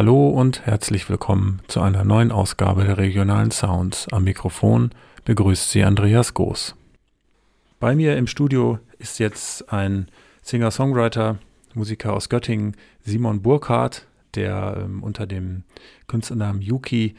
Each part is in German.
Hallo und herzlich willkommen zu einer neuen Ausgabe der regionalen Sounds. Am Mikrofon begrüßt Sie Andreas Goos. Bei mir im Studio ist jetzt ein Singer-Songwriter, Musiker aus Göttingen, Simon Burkhardt, der ähm, unter dem Künstlernamen Yuki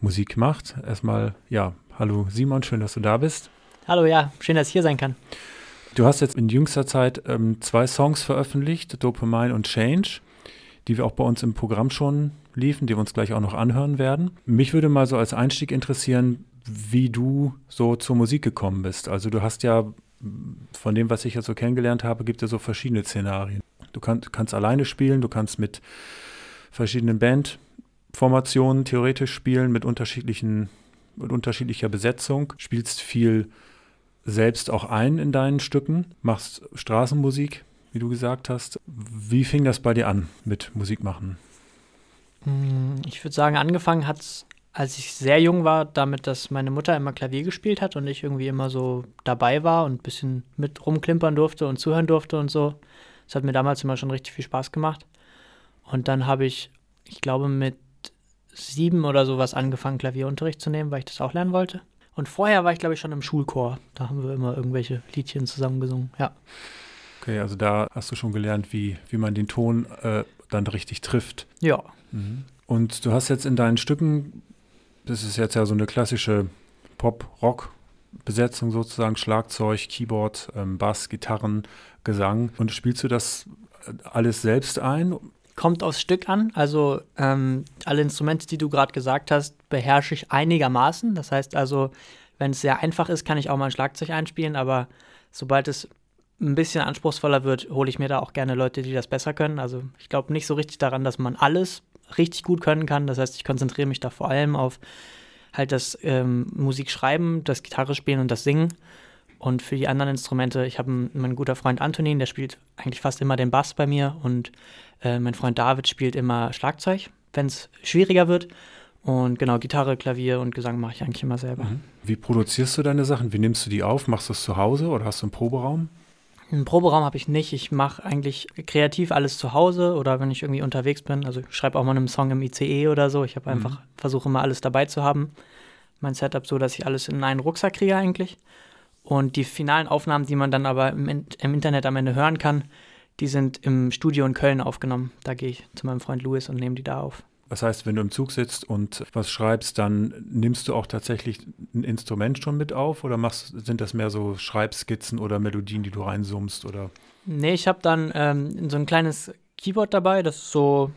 Musik macht. Erstmal, ja, hallo Simon, schön, dass du da bist. Hallo, ja, schön, dass ich hier sein kann. Du hast jetzt in jüngster Zeit ähm, zwei Songs veröffentlicht, Dopamine und Change, die wir auch bei uns im Programm schon liefen, die wir uns gleich auch noch anhören werden. Mich würde mal so als Einstieg interessieren, wie du so zur Musik gekommen bist. Also du hast ja, von dem, was ich jetzt so kennengelernt habe, gibt es so verschiedene Szenarien. Du kann, kannst alleine spielen, du kannst mit verschiedenen Bandformationen theoretisch spielen, mit unterschiedlichen, mit unterschiedlicher Besetzung, spielst viel selbst auch ein in deinen Stücken, machst Straßenmusik, wie du gesagt hast. Wie fing das bei dir an mit Musik machen? Hm, ich würde sagen, angefangen hat es, als ich sehr jung war, damit, dass meine Mutter immer Klavier gespielt hat und ich irgendwie immer so dabei war und ein bisschen mit rumklimpern durfte und zuhören durfte und so. Das hat mir damals immer schon richtig viel Spaß gemacht. Und dann habe ich, ich glaube, mit sieben oder sowas angefangen, Klavierunterricht zu nehmen, weil ich das auch lernen wollte. Und vorher war ich, glaube ich, schon im Schulchor. Da haben wir immer irgendwelche Liedchen zusammen gesungen, ja. Okay, also da hast du schon gelernt, wie, wie man den Ton äh, dann richtig trifft. Ja. Mhm. Und du hast jetzt in deinen Stücken, das ist jetzt ja so eine klassische Pop-Rock-Besetzung sozusagen, Schlagzeug, Keyboard, ähm, Bass, Gitarren, Gesang. Und spielst du das alles selbst ein kommt aufs Stück an. Also ähm, alle Instrumente, die du gerade gesagt hast, beherrsche ich einigermaßen. Das heißt also, wenn es sehr einfach ist, kann ich auch mal ein Schlagzeug einspielen, aber sobald es ein bisschen anspruchsvoller wird, hole ich mir da auch gerne Leute, die das besser können. Also ich glaube nicht so richtig daran, dass man alles richtig gut können kann. Das heißt, ich konzentriere mich da vor allem auf halt das ähm, Musikschreiben, das Gitarre spielen und das Singen. Und für die anderen Instrumente, ich habe meinen guter Freund Antonin, der spielt eigentlich fast immer den Bass bei mir und äh, mein Freund David spielt immer Schlagzeug, wenn es schwieriger wird. Und genau, Gitarre, Klavier und Gesang mache ich eigentlich immer selber. Mhm. Wie produzierst du deine Sachen? Wie nimmst du die auf? Machst du es zu Hause oder hast du einen Proberaum? Einen Proberaum habe ich nicht. Ich mache eigentlich kreativ alles zu Hause oder wenn ich irgendwie unterwegs bin. Also ich schreibe auch mal einen Song im ICE oder so. Ich habe mhm. einfach, versuche immer alles dabei zu haben. Mein Setup so, dass ich alles in einen Rucksack kriege eigentlich. Und die finalen Aufnahmen, die man dann aber im, im Internet am Ende hören kann, die sind im Studio in Köln aufgenommen. Da gehe ich zu meinem Freund Louis und nehme die da auf. Das heißt, wenn du im Zug sitzt und was schreibst, dann nimmst du auch tatsächlich ein Instrument schon mit auf oder machst, sind das mehr so Schreibskizzen oder Melodien, die du reinsummst? Oder? Nee, ich habe dann ähm, so ein kleines Keyboard dabei, das ist so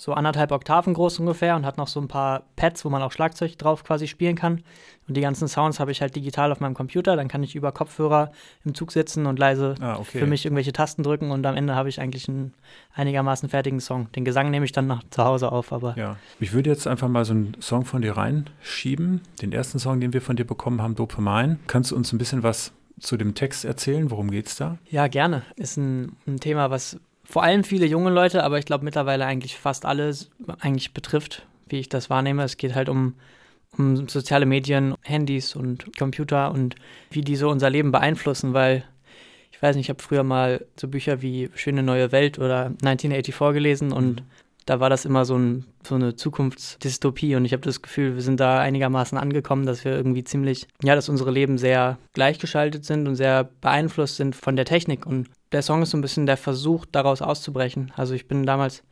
so anderthalb Oktaven groß ungefähr und hat noch so ein paar Pads, wo man auch Schlagzeug drauf quasi spielen kann. Und die ganzen Sounds habe ich halt digital auf meinem Computer. Dann kann ich über Kopfhörer im Zug sitzen und leise ah, okay. für mich irgendwelche Tasten drücken und am Ende habe ich eigentlich einen einigermaßen fertigen Song. Den Gesang nehme ich dann nach zu Hause auf, aber. Ja, ich würde jetzt einfach mal so einen Song von dir reinschieben. Den ersten Song, den wir von dir bekommen haben, Dopamine. Kannst du uns ein bisschen was zu dem Text erzählen? Worum geht es da? Ja, gerne. Ist ein, ein Thema, was vor allem viele junge Leute, aber ich glaube mittlerweile eigentlich fast alle eigentlich betrifft, wie ich das wahrnehme. Es geht halt um, um soziale Medien, Handys und Computer und wie die so unser Leben beeinflussen, weil ich weiß nicht, ich habe früher mal so Bücher wie Schöne neue Welt oder 1984 gelesen und mhm. Da war das immer so, ein, so eine Zukunftsdystopie und ich habe das Gefühl, wir sind da einigermaßen angekommen, dass wir irgendwie ziemlich, ja, dass unsere Leben sehr gleichgeschaltet sind und sehr beeinflusst sind von der Technik und der Song ist so ein bisschen der Versuch, daraus auszubrechen. Also ich bin damals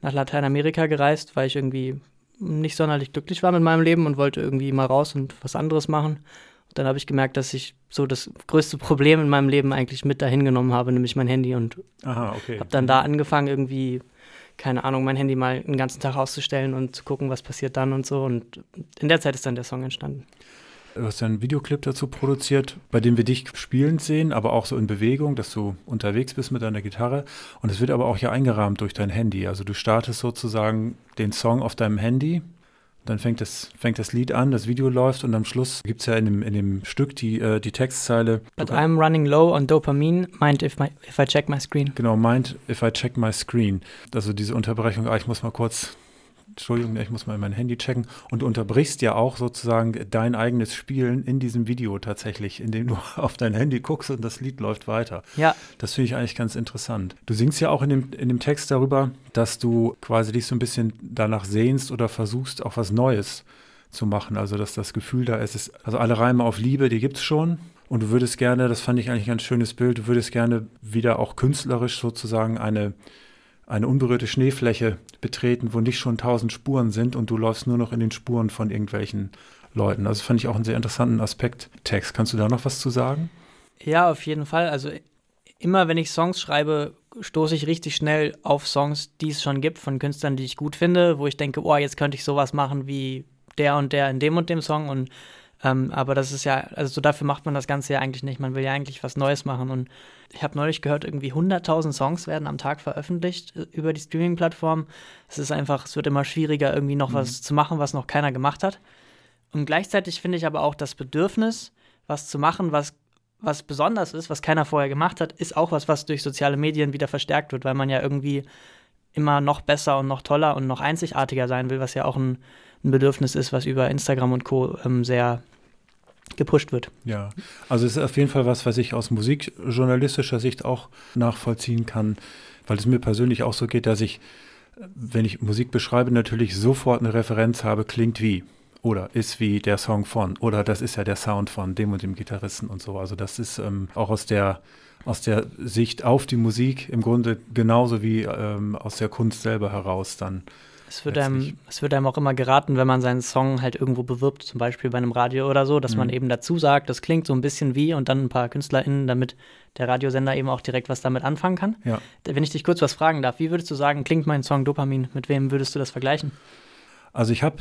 nach Lateinamerika gereist, weil ich irgendwie nicht sonderlich glücklich war mit meinem Leben und wollte irgendwie mal raus und was anderes machen. Und dann habe ich gemerkt, dass ich so das größte Problem in meinem Leben eigentlich mit dahin genommen habe, nämlich mein Handy. Und okay. habe dann da angefangen, irgendwie, keine Ahnung, mein Handy mal einen ganzen Tag auszustellen und zu gucken, was passiert dann und so. Und in der Zeit ist dann der Song entstanden. Du hast ja einen Videoclip dazu produziert, bei dem wir dich spielend sehen, aber auch so in Bewegung, dass du unterwegs bist mit deiner Gitarre. Und es wird aber auch ja eingerahmt durch dein Handy. Also du startest sozusagen den Song auf deinem Handy, dann fängt das, fängt das Lied an, das Video läuft und am Schluss gibt es ja in dem, in dem Stück die, äh, die Textzeile. But I'm running low on dopamine, mind if, my, if I check my screen. Genau, mind if I check my screen. Also diese Unterbrechung, ah, ich muss mal kurz Entschuldigung, ich muss mal mein Handy checken. Und du unterbrichst ja auch sozusagen dein eigenes Spielen in diesem Video tatsächlich, indem du auf dein Handy guckst und das Lied läuft weiter. Ja. Das finde ich eigentlich ganz interessant. Du singst ja auch in dem, in dem Text darüber, dass du quasi dich so ein bisschen danach sehnst oder versuchst, auch was Neues zu machen. Also, dass das Gefühl da ist, ist also alle Reime auf Liebe, die gibt es schon. Und du würdest gerne, das fand ich eigentlich ein ganz schönes Bild, du würdest gerne wieder auch künstlerisch sozusagen eine eine unberührte Schneefläche betreten, wo nicht schon tausend Spuren sind und du läufst nur noch in den Spuren von irgendwelchen Leuten. Also fand ich auch einen sehr interessanten Aspekt Text. Kannst du da noch was zu sagen? Ja, auf jeden Fall. Also immer wenn ich Songs schreibe, stoße ich richtig schnell auf Songs, die es schon gibt von Künstlern, die ich gut finde, wo ich denke, oh, jetzt könnte ich sowas machen wie der und der in dem und dem Song und ähm, aber das ist ja, also so dafür macht man das Ganze ja eigentlich nicht. Man will ja eigentlich was Neues machen. Und ich habe neulich gehört, irgendwie 100.000 Songs werden am Tag veröffentlicht äh, über die Streaming-Plattform. Es ist einfach, es wird immer schwieriger, irgendwie noch mhm. was zu machen, was noch keiner gemacht hat. Und gleichzeitig finde ich aber auch das Bedürfnis, was zu machen, was, was besonders ist, was keiner vorher gemacht hat, ist auch was, was durch soziale Medien wieder verstärkt wird, weil man ja irgendwie immer noch besser und noch toller und noch einzigartiger sein will, was ja auch ein, ein Bedürfnis ist, was über Instagram und Co. Ähm, sehr gepusht wird. Ja, also es ist auf jeden Fall was, was ich aus musikjournalistischer Sicht auch nachvollziehen kann, weil es mir persönlich auch so geht, dass ich, wenn ich Musik beschreibe, natürlich sofort eine Referenz habe, klingt wie oder ist wie der Song von oder das ist ja der Sound von dem und dem Gitarristen und so. Also das ist ähm, auch aus der aus der Sicht auf die Musik im Grunde genauso wie ähm, aus der Kunst selber heraus dann es wird, einem, es wird einem auch immer geraten, wenn man seinen Song halt irgendwo bewirbt, zum Beispiel bei einem Radio oder so, dass mhm. man eben dazu sagt, das klingt so ein bisschen wie und dann ein paar KünstlerInnen, damit der Radiosender eben auch direkt was damit anfangen kann. Ja. Wenn ich dich kurz was fragen darf, wie würdest du sagen, klingt mein Song Dopamin? Mit wem würdest du das vergleichen? Also ich habe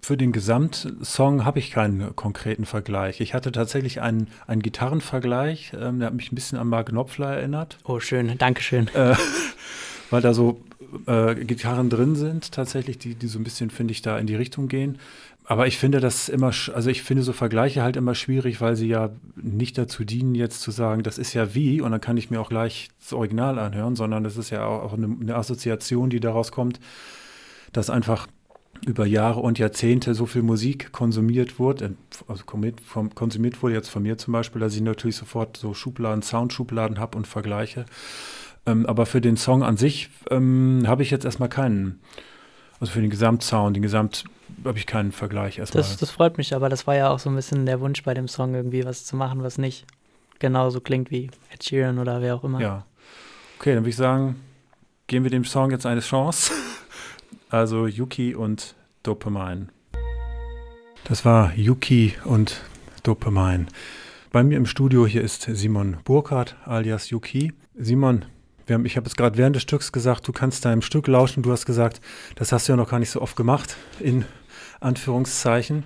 für den Gesamtsong habe ich keinen konkreten Vergleich. Ich hatte tatsächlich einen, einen Gitarrenvergleich, ähm, der hat mich ein bisschen an Mark Knopfler erinnert. Oh, schön, Dankeschön. Äh, weil da so äh, Gitarren drin sind, tatsächlich, die, die so ein bisschen, finde ich, da in die Richtung gehen. Aber ich finde das immer, also ich finde so Vergleiche halt immer schwierig, weil sie ja nicht dazu dienen, jetzt zu sagen, das ist ja wie, und dann kann ich mir auch gleich das Original anhören, sondern das ist ja auch eine, eine Assoziation, die daraus kommt, dass einfach über Jahre und Jahrzehnte so viel Musik konsumiert wurde, also konsumiert wurde jetzt von mir zum Beispiel, dass ich natürlich sofort so Schubladen, Soundschubladen habe und vergleiche. Ähm, aber für den Song an sich ähm, habe ich jetzt erstmal keinen. Also für den Gesamtsound, den Gesamt habe ich keinen Vergleich erstmal. Das, das freut mich, aber das war ja auch so ein bisschen der Wunsch bei dem Song, irgendwie was zu machen, was nicht genauso klingt wie Ed Sheeran oder wer auch immer. Ja. Okay, dann würde ich sagen, geben wir dem Song jetzt eine Chance. also Yuki und Dopamine. Das war Yuki und Dopamine. Bei mir im Studio hier ist Simon Burkhardt alias Yuki. Simon, haben, ich habe es gerade während des Stücks gesagt, du kannst deinem Stück lauschen. Du hast gesagt, das hast du ja noch gar nicht so oft gemacht, in Anführungszeichen.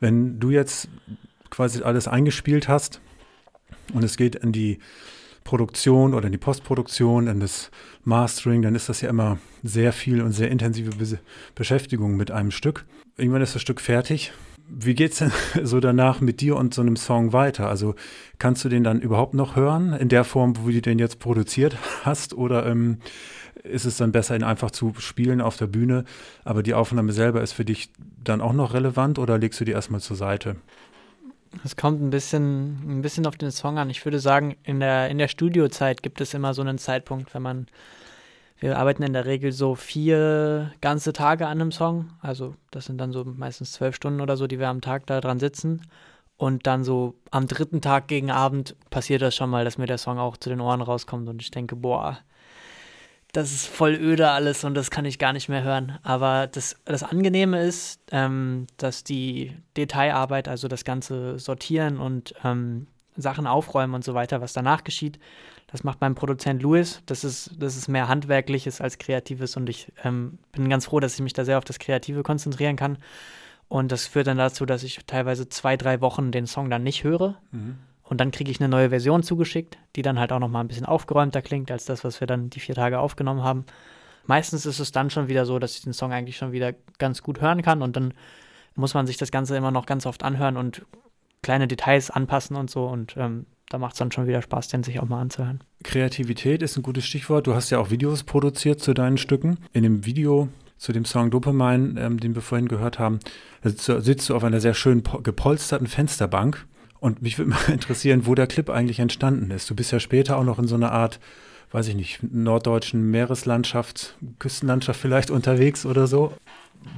Wenn du jetzt quasi alles eingespielt hast und es geht in die Produktion oder in die Postproduktion, in das Mastering, dann ist das ja immer sehr viel und sehr intensive Be Beschäftigung mit einem Stück. Irgendwann ist das Stück fertig wie geht es denn so danach mit dir und so einem Song weiter? Also kannst du den dann überhaupt noch hören in der Form, wo du den jetzt produziert hast? Oder ähm, ist es dann besser, ihn einfach zu spielen auf der Bühne, aber die Aufnahme selber ist für dich dann auch noch relevant oder legst du die erstmal zur Seite? Es kommt ein bisschen, ein bisschen auf den Song an. Ich würde sagen, in der, in der Studiozeit gibt es immer so einen Zeitpunkt, wenn man wir arbeiten in der Regel so vier ganze Tage an einem Song. Also das sind dann so meistens zwölf Stunden oder so, die wir am Tag da dran sitzen. Und dann so am dritten Tag gegen Abend passiert das schon mal, dass mir der Song auch zu den Ohren rauskommt und ich denke, boah, das ist voll öde alles und das kann ich gar nicht mehr hören. Aber das, das Angenehme ist, ähm, dass die Detailarbeit, also das ganze Sortieren und ähm, Sachen aufräumen und so weiter, was danach geschieht, das macht mein Produzent Louis. Das ist, das ist mehr Handwerkliches als Kreatives und ich ähm, bin ganz froh, dass ich mich da sehr auf das Kreative konzentrieren kann. Und das führt dann dazu, dass ich teilweise zwei, drei Wochen den Song dann nicht höre. Mhm. Und dann kriege ich eine neue Version zugeschickt, die dann halt auch nochmal ein bisschen aufgeräumter klingt als das, was wir dann die vier Tage aufgenommen haben. Meistens ist es dann schon wieder so, dass ich den Song eigentlich schon wieder ganz gut hören kann und dann muss man sich das Ganze immer noch ganz oft anhören und kleine Details anpassen und so. Und ähm, da macht es dann schon wieder Spaß, den sich auch mal anzuhören. Kreativität ist ein gutes Stichwort. Du hast ja auch Videos produziert zu deinen Stücken. In dem Video zu dem Song Dopamine, ähm, den wir vorhin gehört haben. Sitzt du auf einer sehr schön gepolsterten Fensterbank. Und mich würde mal interessieren, wo der Clip eigentlich entstanden ist. Du bist ja später auch noch in so einer Art, weiß ich nicht, norddeutschen Meereslandschaft, Küstenlandschaft vielleicht unterwegs oder so.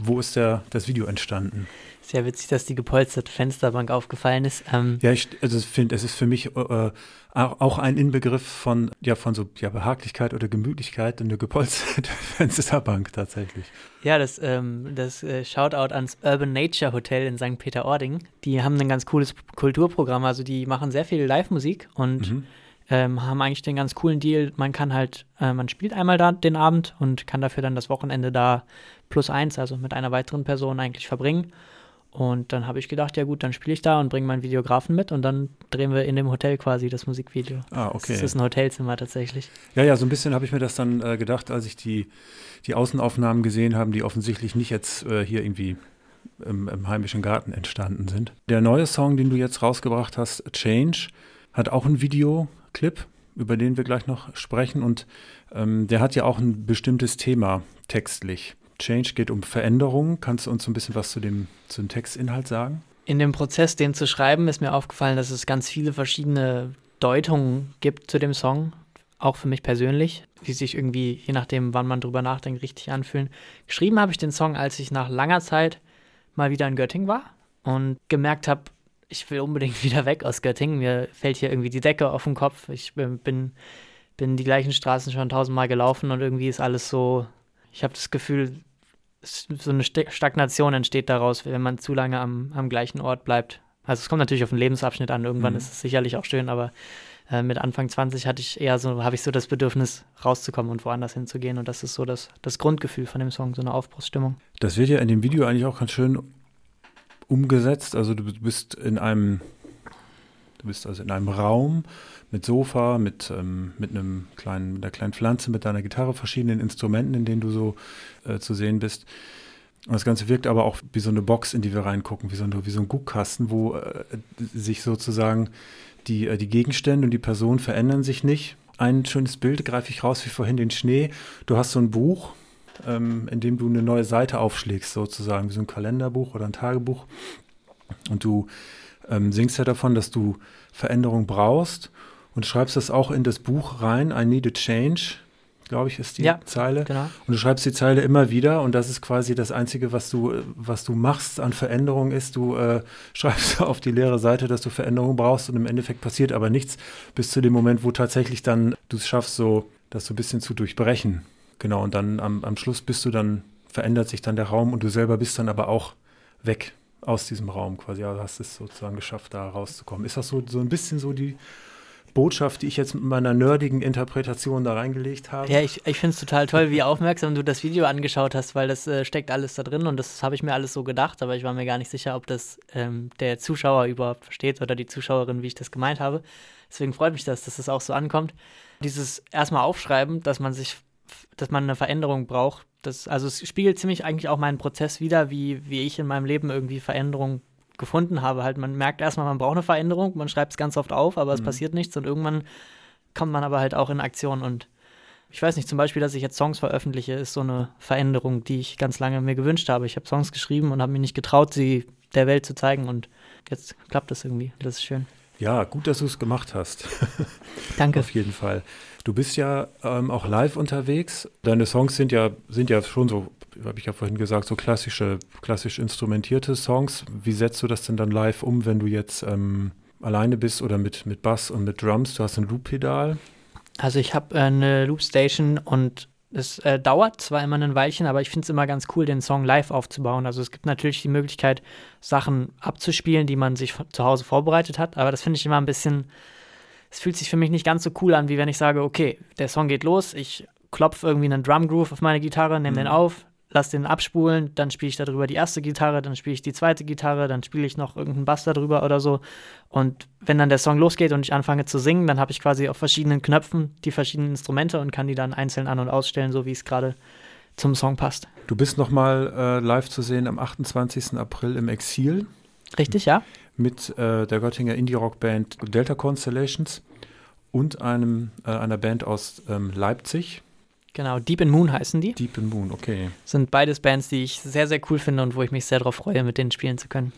Wo ist der, das Video entstanden? Sehr witzig, dass die gepolsterte Fensterbank aufgefallen ist. Ähm ja, ich also finde, es ist für mich äh, auch ein Inbegriff von, ja, von so ja, Behaglichkeit oder Gemütlichkeit, eine gepolsterte Fensterbank tatsächlich. Ja, das, ähm, das äh, Shoutout ans Urban Nature Hotel in St. Peter-Ording. Die haben ein ganz cooles Kulturprogramm, also die machen sehr viel Live-Musik und mhm. ähm, haben eigentlich den ganz coolen Deal. Man kann halt, äh, man spielt einmal da den Abend und kann dafür dann das Wochenende da plus eins, also mit einer weiteren Person eigentlich verbringen. Und dann habe ich gedacht, ja gut, dann spiele ich da und bringe meinen Videografen mit und dann drehen wir in dem Hotel quasi das Musikvideo. Ah, okay. Das ist ein Hotelzimmer tatsächlich. Ja, ja, so ein bisschen habe ich mir das dann äh, gedacht, als ich die, die Außenaufnahmen gesehen habe, die offensichtlich nicht jetzt äh, hier irgendwie im, im, heimischen Garten entstanden sind. Der neue Song, den du jetzt rausgebracht hast, Change, hat auch einen Videoclip, über den wir gleich noch sprechen und ähm, der hat ja auch ein bestimmtes Thema textlich. Change geht um Veränderung. Kannst du uns so ein bisschen was zu dem, zu dem Textinhalt sagen? In dem Prozess, den zu schreiben, ist mir aufgefallen, dass es ganz viele verschiedene Deutungen gibt zu dem Song. Auch für mich persönlich, die sich irgendwie, je nachdem, wann man drüber nachdenkt, richtig anfühlen. Geschrieben habe ich den Song, als ich nach langer Zeit mal wieder in Göttingen war und gemerkt habe, ich will unbedingt wieder weg aus Göttingen. Mir fällt hier irgendwie die Decke auf den Kopf. Ich bin, bin, bin die gleichen Straßen schon tausendmal gelaufen und irgendwie ist alles so. Ich habe das Gefühl, so eine Stagnation entsteht daraus, wenn man zu lange am, am gleichen Ort bleibt. Also es kommt natürlich auf den Lebensabschnitt an, irgendwann mhm. ist es sicherlich auch schön, aber äh, mit Anfang 20 hatte ich eher so, habe ich so das Bedürfnis, rauszukommen und woanders hinzugehen. Und das ist so das, das Grundgefühl von dem Song, so eine Aufbruchsstimmung. Das wird ja in dem Video eigentlich auch ganz schön umgesetzt. Also du bist in einem, du bist also in einem Raum mit Sofa, mit, ähm, mit einem kleinen, mit einer kleinen Pflanze, mit deiner Gitarre, verschiedenen Instrumenten, in denen du so äh, zu sehen bist. Und das Ganze wirkt aber auch wie so eine Box, in die wir reingucken, wie so, eine, wie so ein Guckkasten, wo äh, sich sozusagen die, äh, die Gegenstände und die Personen verändern sich nicht. Ein schönes Bild greife ich raus, wie vorhin den Schnee. Du hast so ein Buch, ähm, in dem du eine neue Seite aufschlägst, sozusagen, wie so ein Kalenderbuch oder ein Tagebuch. Und du ähm, singst ja davon, dass du Veränderung brauchst und schreibst das auch in das Buch rein, I Need a Change, glaube ich, ist die ja, Zeile. Genau. Und du schreibst die Zeile immer wieder und das ist quasi das Einzige, was du, was du machst an Veränderung ist, du äh, schreibst auf die leere Seite, dass du Veränderung brauchst und im Endeffekt passiert aber nichts, bis zu dem Moment, wo tatsächlich dann du es schaffst, so das so ein bisschen zu durchbrechen. Genau, und dann am, am Schluss bist du dann, verändert sich dann der Raum und du selber bist dann aber auch weg aus diesem Raum quasi. Ja, hast es sozusagen geschafft, da rauszukommen. Ist das so, so ein bisschen so die Botschaft, die ich jetzt mit meiner nerdigen Interpretation da reingelegt habe. Ja, ich, ich finde es total toll, wie aufmerksam du das Video angeschaut hast, weil das äh, steckt alles da drin und das habe ich mir alles so gedacht, aber ich war mir gar nicht sicher, ob das ähm, der Zuschauer überhaupt versteht oder die Zuschauerin, wie ich das gemeint habe. Deswegen freut mich das, dass das auch so ankommt. Dieses erstmal aufschreiben, dass man sich, dass man eine Veränderung braucht, das, also es spiegelt ziemlich eigentlich auch meinen Prozess wieder, wie, wie ich in meinem Leben irgendwie Veränderungen gefunden habe. Halt, man merkt erstmal, man braucht eine Veränderung, man schreibt es ganz oft auf, aber es mhm. passiert nichts und irgendwann kommt man aber halt auch in Aktion und ich weiß nicht, zum Beispiel, dass ich jetzt Songs veröffentliche, ist so eine Veränderung, die ich ganz lange mir gewünscht habe. Ich habe Songs geschrieben und habe mich nicht getraut, sie der Welt zu zeigen und jetzt klappt das irgendwie. Das ist schön. Ja, gut, dass du es gemacht hast. Danke. Auf jeden Fall. Du bist ja ähm, auch live unterwegs. Deine Songs sind ja, sind ja schon so, habe ich ja vorhin gesagt, so klassische, klassisch instrumentierte Songs. Wie setzt du das denn dann live um, wenn du jetzt ähm, alleine bist oder mit, mit Bass und mit Drums? Du hast ein Loop-Pedal. Also ich habe äh, eine Loop-Station und es äh, dauert zwar immer ein Weilchen, aber ich finde es immer ganz cool, den Song live aufzubauen. Also es gibt natürlich die Möglichkeit, Sachen abzuspielen, die man sich zu Hause vorbereitet hat, aber das finde ich immer ein bisschen es fühlt sich für mich nicht ganz so cool an, wie wenn ich sage, okay, der Song geht los, ich klopfe irgendwie einen Drum Groove auf meine Gitarre, nehme mhm. den auf, lass den abspulen, dann spiele ich darüber die erste Gitarre, dann spiele ich die zweite Gitarre, dann spiele ich noch irgendeinen Bass darüber oder so. Und wenn dann der Song losgeht und ich anfange zu singen, dann habe ich quasi auf verschiedenen Knöpfen die verschiedenen Instrumente und kann die dann einzeln an- und ausstellen, so wie es gerade zum Song passt. Du bist nochmal äh, live zu sehen am 28. April im Exil. Richtig, ja mit äh, der Göttinger Indie-Rock-Band Delta Constellations und einem, äh, einer Band aus ähm, Leipzig. Genau, Deep in Moon heißen die. Deep in Moon, okay. Sind beides Bands, die ich sehr, sehr cool finde und wo ich mich sehr darauf freue, mit denen spielen zu können.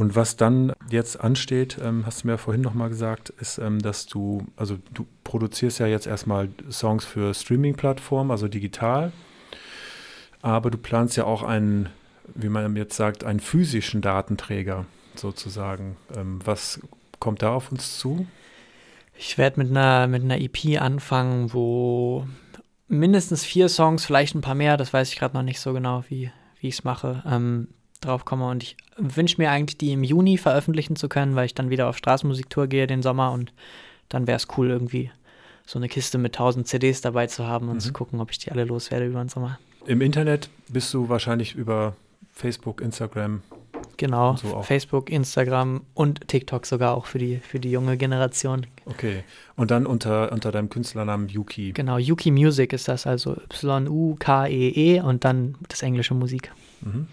Und was dann jetzt ansteht, ähm, hast du mir vorhin nochmal gesagt, ist, ähm, dass du, also du produzierst ja jetzt erstmal Songs für Streaming-Plattformen, also digital, aber du planst ja auch einen, wie man jetzt sagt, einen physischen Datenträger sozusagen. Ähm, was kommt da auf uns zu? Ich werde mit einer, mit einer EP anfangen, wo mindestens vier Songs, vielleicht ein paar mehr, das weiß ich gerade noch nicht so genau, wie, wie ich es mache, ähm, drauf komme. Und ich wünsche mir eigentlich, die im Juni veröffentlichen zu können, weil ich dann wieder auf Straßenmusiktour gehe den Sommer und dann wäre es cool, irgendwie so eine Kiste mit 1000 CDs dabei zu haben und mhm. zu gucken, ob ich die alle loswerde über den Sommer. Im Internet bist du wahrscheinlich über Facebook, Instagram. Genau, so Facebook, Instagram und TikTok sogar auch für die, für die junge Generation. Okay, und dann unter, unter deinem Künstlernamen Yuki. Genau, Yuki Music ist das, also Y-U-K-E-E -E und dann das englische Musik. Mhm.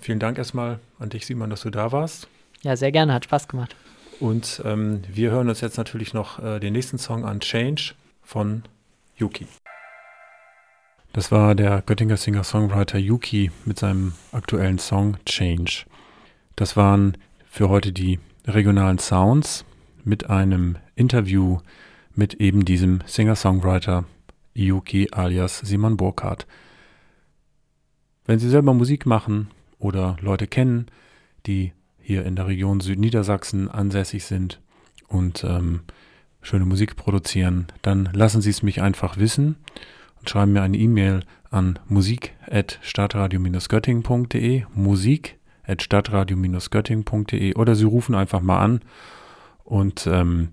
Vielen Dank erstmal an dich, Simon, dass du da warst. Ja, sehr gerne, hat Spaß gemacht. Und ähm, wir hören uns jetzt natürlich noch äh, den nächsten Song an Change von Yuki. Das war der Göttinger Singer-Songwriter Yuki mit seinem aktuellen Song Change. Das waren für heute die regionalen Sounds mit einem Interview mit eben diesem Singer-Songwriter Yuki alias Simon Burkhardt. Wenn Sie selber Musik machen oder Leute kennen, die hier in der Region Südniedersachsen ansässig sind und ähm, schöne Musik produzieren, dann lassen Sie es mich einfach wissen und schreiben mir eine E-Mail an musik.stadtradio-göttingen.de musik.stadtradio-göttingen.de oder Sie rufen einfach mal an und ähm,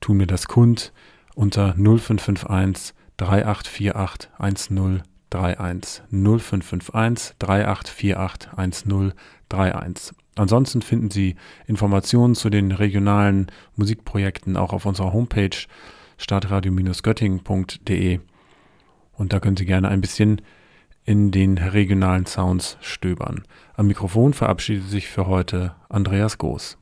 tun mir das kund unter 0551 3848 10 31 0551 3848 1031. Ansonsten finden Sie Informationen zu den regionalen Musikprojekten auch auf unserer Homepage startradio-göttingen.de und da können Sie gerne ein bisschen in den regionalen Sounds stöbern. Am Mikrofon verabschiedet sich für heute Andreas Goos.